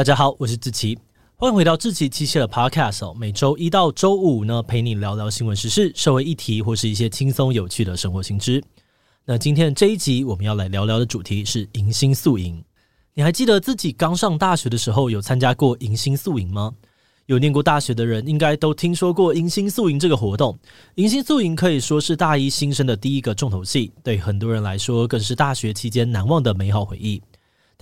大家好，我是志奇，欢迎回到志祺七七的 Podcast 哦。每周一到周五呢，陪你聊聊新闻时事、社会议题或是一些轻松有趣的生活新知。那今天这一集我们要来聊聊的主题是迎新宿营。你还记得自己刚上大学的时候有参加过迎新宿营吗？有念过大学的人应该都听说过迎新宿营这个活动。迎新宿营可以说是大一新生的第一个重头戏，对很多人来说更是大学期间难忘的美好回忆。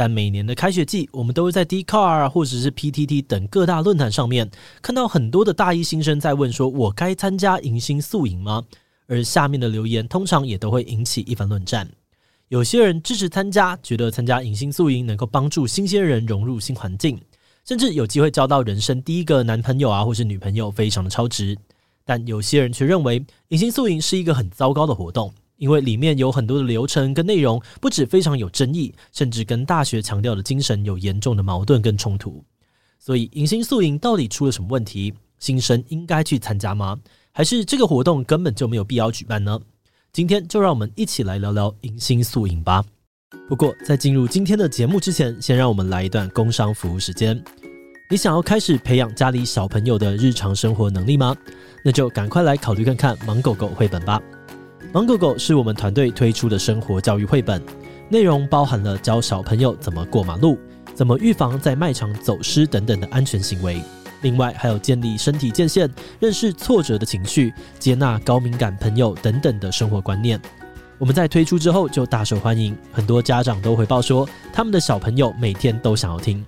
但每年的开学季，我们都会在 d c a r 或者是 PTT 等各大论坛上面看到很多的大一新生在问说：“我该参加迎新宿营吗？”而下面的留言通常也都会引起一番论战。有些人支持参加，觉得参加迎新宿营能够帮助新鲜人融入新环境，甚至有机会交到人生第一个男朋友啊，或是女朋友，非常的超值。但有些人却认为迎新宿营是一个很糟糕的活动。因为里面有很多的流程跟内容，不止非常有争议，甚至跟大学强调的精神有严重的矛盾跟冲突。所以，迎新宿营到底出了什么问题？新生应该去参加吗？还是这个活动根本就没有必要举办呢？今天就让我们一起来聊聊迎新宿营吧。不过，在进入今天的节目之前，先让我们来一段工商服务时间。你想要开始培养家里小朋友的日常生活能力吗？那就赶快来考虑看看芒狗狗绘本吧。芒狗狗是我们团队推出的生活教育绘本，内容包含了教小朋友怎么过马路、怎么预防在卖场走失等等的安全行为。另外，还有建立身体界限、认识挫折的情绪、接纳高敏感朋友等等的生活观念。我们在推出之后就大受欢迎，很多家长都回报说，他们的小朋友每天都想要听。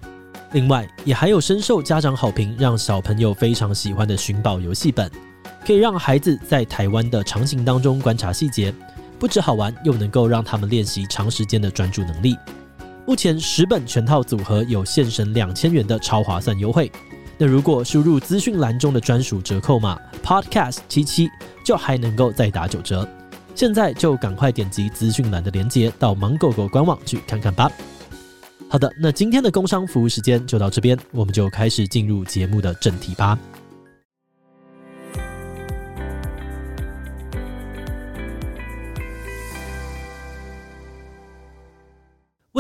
另外，也还有深受家长好评，让小朋友非常喜欢的寻宝游戏本。可以让孩子在台湾的场景当中观察细节，不止好玩，又能够让他们练习长时间的专注能力。目前十本全套组合有现省两千元的超划算优惠，那如果输入资讯栏中的专属折扣码 Podcast 七七，就还能够再打九折。现在就赶快点击资讯栏的链接到芒狗狗官网去看看吧。好的，那今天的工商服务时间就到这边，我们就开始进入节目的正题吧。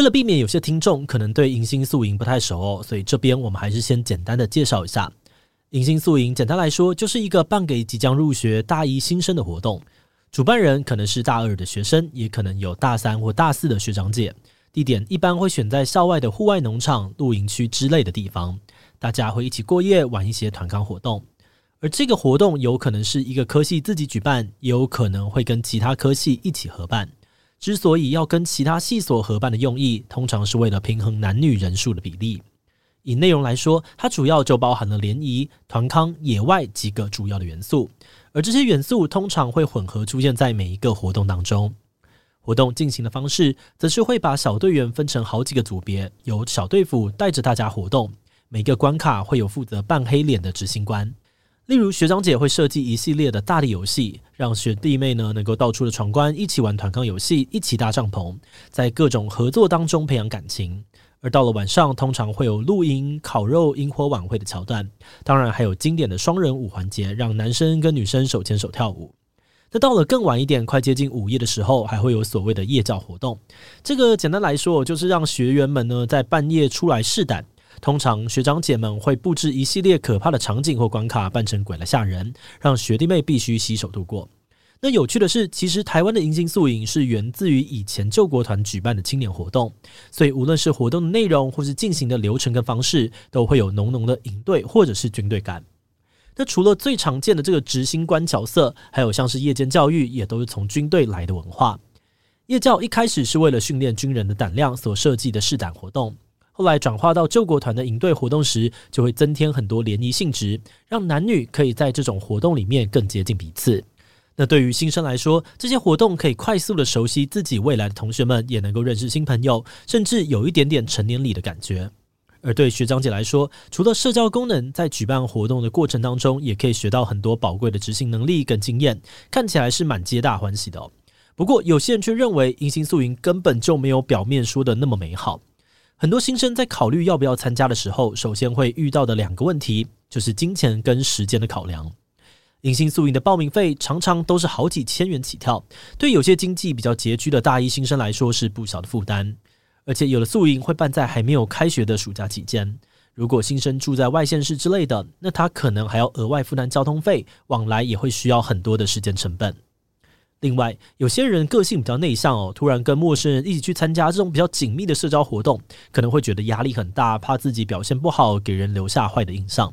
为了避免有些听众可能对迎新宿营不太熟哦，所以这边我们还是先简单的介绍一下。迎新宿营简单来说就是一个办给即将入学大一新生的活动，主办人可能是大二的学生，也可能有大三或大四的学长姐。地点一般会选在校外的户外农场、露营区之类的地方，大家会一起过夜，玩一些团康活动。而这个活动有可能是一个科系自己举办，也有可能会跟其他科系一起合办。之所以要跟其他系所合办的用意，通常是为了平衡男女人数的比例。以内容来说，它主要就包含了联谊、团康、野外几个主要的元素，而这些元素通常会混合出现在每一个活动当中。活动进行的方式，则是会把小队员分成好几个组别，由小队辅带着大家活动。每个关卡会有负责扮黑脸的执行官。例如学长姐会设计一系列的大力游戏，让学弟妹呢能够到处的闯关，一起玩团康游戏，一起搭帐篷，在各种合作当中培养感情。而到了晚上，通常会有露营、烤肉、萤火晚会的桥段，当然还有经典的双人舞环节，让男生跟女生手牵手跳舞。那到了更晚一点，快接近午夜的时候，还会有所谓的夜教活动。这个简单来说，就是让学员们呢在半夜出来试胆。通常学长姐们会布置一系列可怕的场景或关卡，扮成鬼来吓人，让学弟妹必须洗手度过。那有趣的是，其实台湾的迎新宿营是源自于以前救国团举办的青年活动，所以无论是活动的内容或是进行的流程跟方式，都会有浓浓的营队或者是军队感。那除了最常见的这个执行官角色，还有像是夜间教育，也都是从军队来的文化。夜教一开始是为了训练军人的胆量所设计的试胆活动。后来转化到救国团的营队活动时，就会增添很多联谊性质，让男女可以在这种活动里面更接近彼此。那对于新生来说，这些活动可以快速的熟悉自己未来的同学们，也能够认识新朋友，甚至有一点点成年礼的感觉。而对学长姐来说，除了社交功能，在举办活动的过程当中，也可以学到很多宝贵的执行能力跟经验，看起来是蛮皆大欢喜的。不过有些人却认为，迎新宿营根本就没有表面说的那么美好。很多新生在考虑要不要参加的时候，首先会遇到的两个问题，就是金钱跟时间的考量。迎新宿营的报名费常常都是好几千元起跳，对有些经济比较拮据的大一新生来说是不小的负担。而且有的宿营会办在还没有开学的暑假期间，如果新生住在外县市之类的，那他可能还要额外负担交通费，往来也会需要很多的时间成本。另外，有些人个性比较内向哦，突然跟陌生人一起去参加这种比较紧密的社交活动，可能会觉得压力很大，怕自己表现不好，给人留下坏的印象。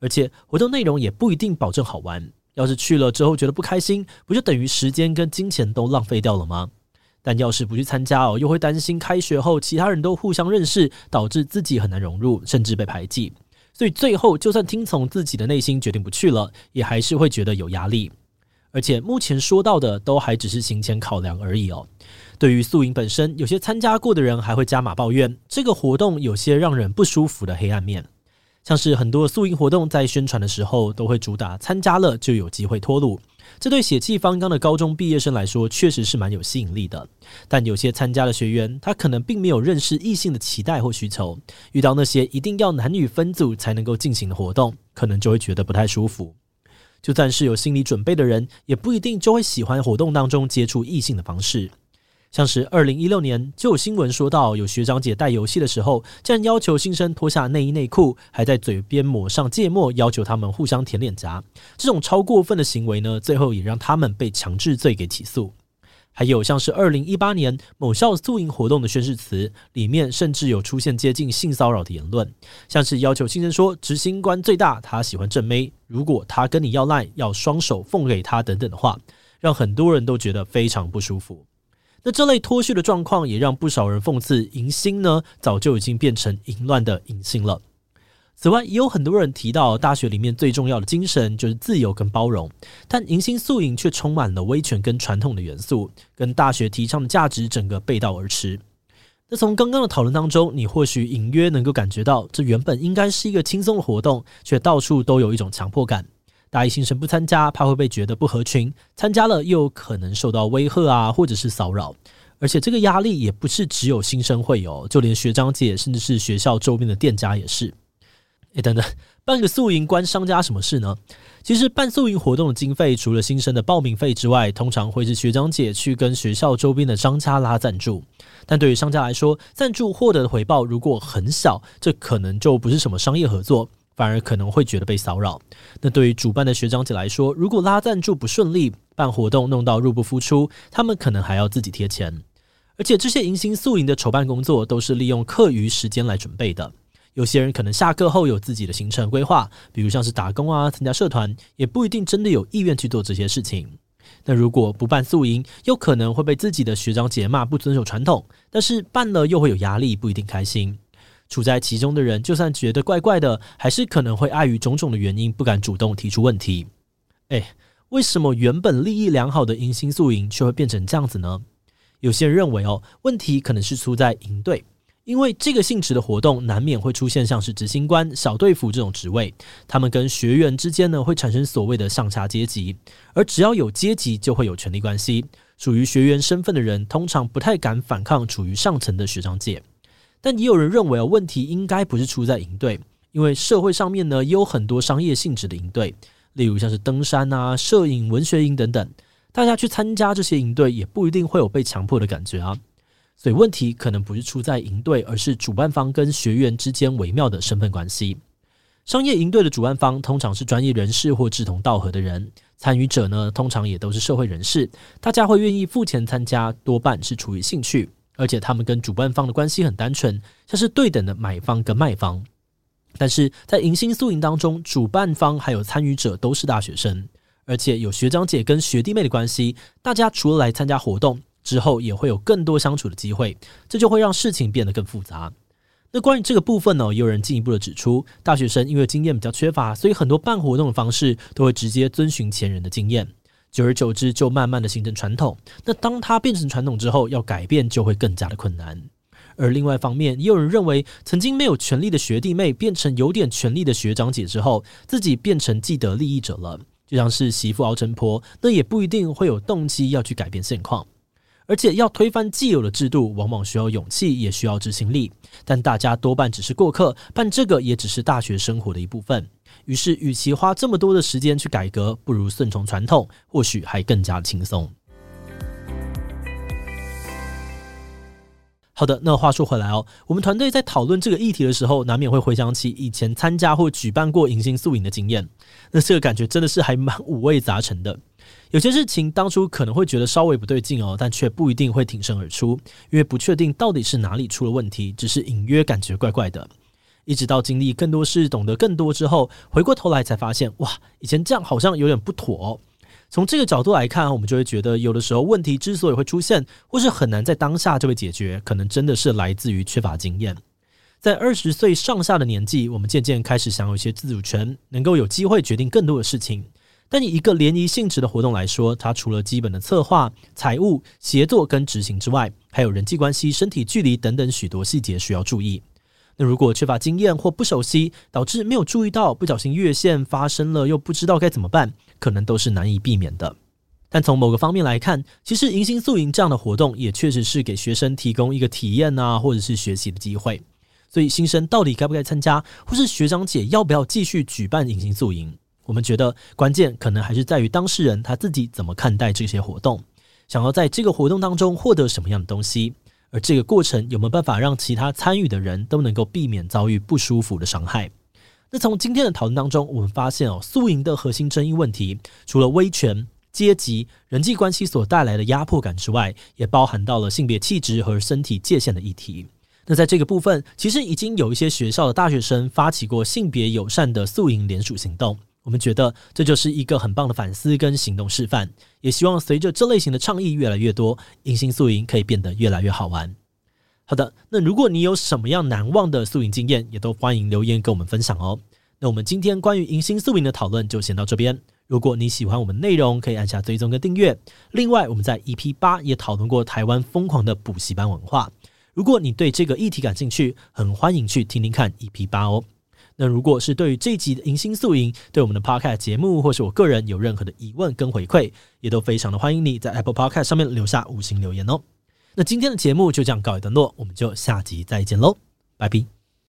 而且，活动内容也不一定保证好玩。要是去了之后觉得不开心，不就等于时间跟金钱都浪费掉了吗？但要是不去参加哦，又会担心开学后其他人都互相认识，导致自己很难融入，甚至被排挤。所以最后，就算听从自己的内心决定不去了，也还是会觉得有压力。而且目前说到的都还只是行前考量而已哦。对于宿营本身，有些参加过的人还会加码抱怨，这个活动有些让人不舒服的黑暗面。像是很多宿营活动在宣传的时候都会主打参加了就有机会脱鲁，这对血气方刚的高中毕业生来说确实是蛮有吸引力的。但有些参加的学员，他可能并没有认识异性的期待或需求，遇到那些一定要男女分组才能够进行的活动，可能就会觉得不太舒服。就算是有心理准备的人，也不一定就会喜欢活动当中接触异性的方式。像是二零一六年就有新闻说到，有学长姐带游戏的时候，竟然要求新生脱下内衣内裤，还在嘴边抹上芥末，要求他们互相舔脸颊。这种超过分的行为呢，最后也让他们被强制罪给起诉。还有像是二零一八年某校宿营活动的宣誓词里面，甚至有出现接近性骚扰的言论，像是要求新生说执行官最大，他喜欢正妹，如果他跟你要赖，要双手奉给他等等的话，让很多人都觉得非常不舒服。那这类脱序的状况，也让不少人讽刺迎新呢，早就已经变成淫乱的迎新了。此外，也有很多人提到，大学里面最重要的精神就是自由跟包容，但迎新宿营却充满了威权跟传统的元素，跟大学提倡的价值整个背道而驰。那从刚刚的讨论当中，你或许隐约能够感觉到，这原本应该是一个轻松的活动，却到处都有一种强迫感。大一新生不参加，怕会被觉得不合群；参加了，又可能受到威吓啊，或者是骚扰。而且这个压力也不是只有新生会有，就连学长姐，甚至是学校周边的店家也是。哎，等等，办个宿营关商家什么事呢？其实办宿营活动的经费，除了新生的报名费之外，通常会是学长姐去跟学校周边的商家拉赞助。但对于商家来说，赞助获得的回报如果很小，这可能就不是什么商业合作，反而可能会觉得被骚扰。那对于主办的学长姐来说，如果拉赞助不顺利，办活动弄到入不敷出，他们可能还要自己贴钱。而且这些迎新宿营的筹办工作，都是利用课余时间来准备的。有些人可能下课后有自己的行程规划，比如像是打工啊、参加社团，也不一定真的有意愿去做这些事情。那如果不办宿营，又可能会被自己的学长姐骂不遵守传统，但是办了又会有压力，不一定开心。处在其中的人，就算觉得怪怪的，还是可能会碍于种种的原因，不敢主动提出问题。诶，为什么原本利益良好的迎新宿营却会变成这样子呢？有些人认为哦，问题可能是出在营队。因为这个性质的活动难免会出现像是执行官、小队服这种职位，他们跟学员之间呢会产生所谓的上下阶级，而只要有阶级就会有权力关系。属于学员身份的人通常不太敢反抗处于上层的学长姐，但也有人认为，问题应该不是出在营队，因为社会上面呢也有很多商业性质的营队，例如像是登山啊、摄影、文学营等等，大家去参加这些营队也不一定会有被强迫的感觉啊。所以问题可能不是出在营队，而是主办方跟学员之间微妙的身份关系。商业营队的主办方通常是专业人士或志同道合的人，参与者呢通常也都是社会人士，大家会愿意付钱参加，多半是出于兴趣，而且他们跟主办方的关系很单纯，像是对等的买方跟卖方。但是在迎新宿营当中，主办方还有参与者都是大学生，而且有学长姐跟学弟妹的关系，大家除了来参加活动。之后也会有更多相处的机会，这就会让事情变得更复杂。那关于这个部分呢，也有人进一步的指出，大学生因为经验比较缺乏，所以很多办活动的方式都会直接遵循前人的经验，久而久之就慢慢的形成传统。那当它变成传统之后，要改变就会更加的困难。而另外一方面，也有人认为，曾经没有权力的学弟妹变成有点权力的学长姐之后，自己变成既得利益者了，就像是媳妇熬成婆，那也不一定会有动机要去改变现况。而且要推翻既有的制度，往往需要勇气，也需要执行力。但大家多半只是过客，办这个也只是大学生活的一部分。于是，与其花这么多的时间去改革，不如顺从传统，或许还更加轻松。好的，那话说回来哦，我们团队在讨论这个议题的时候，难免会回想起以前参加或举办过迎新宿营的经验。那这个感觉真的是还蛮五味杂陈的。有些事情当初可能会觉得稍微不对劲哦，但却不一定会挺身而出，因为不确定到底是哪里出了问题，只是隐约感觉怪怪的。一直到经历更多事、懂得更多之后，回过头来才发现，哇，以前这样好像有点不妥。从这个角度来看，我们就会觉得，有的时候问题之所以会出现，或是很难在当下就被解决，可能真的是来自于缺乏经验。在二十岁上下的年纪，我们渐渐开始享有一些自主权，能够有机会决定更多的事情。但以一个联谊性质的活动来说，它除了基本的策划、财务、协作跟执行之外，还有人际关系、身体距离等等许多细节需要注意。那如果缺乏经验或不熟悉，导致没有注意到，不小心越线发生了，又不知道该怎么办，可能都是难以避免的。但从某个方面来看，其实迎新宿营这样的活动也确实是给学生提供一个体验啊，或者是学习的机会。所以新生到底该不该参加，或是学长姐要不要继续举办迎新宿营，我们觉得关键可能还是在于当事人他自己怎么看待这些活动，想要在这个活动当中获得什么样的东西。而这个过程有没有办法让其他参与的人都能够避免遭遇不舒服的伤害？那从今天的讨论当中，我们发现哦，宿营的核心争议问题，除了威权、阶级、人际关系所带来的压迫感之外，也包含到了性别气质和身体界限的议题。那在这个部分，其实已经有一些学校的大学生发起过性别友善的宿营联署行动。我们觉得这就是一个很棒的反思跟行动示范，也希望随着这类型的倡议越来越多，迎新宿营可以变得越来越好玩。好的，那如果你有什么样难忘的宿营经验，也都欢迎留言跟我们分享哦。那我们今天关于迎新宿营的讨论就先到这边。如果你喜欢我们内容，可以按下追踪跟订阅。另外，我们在 EP 八也讨论过台湾疯狂的补习班文化。如果你对这个议题感兴趣，很欢迎去听听看 EP 八哦。那如果是对于这一集的迎新宿营，对我们的 Podcast 节目或是我个人有任何的疑问跟回馈，也都非常的欢迎你在 Apple Podcast 上面留下五星留言哦。那今天的节目就这样告一段落，我们就下集再见喽，拜拜。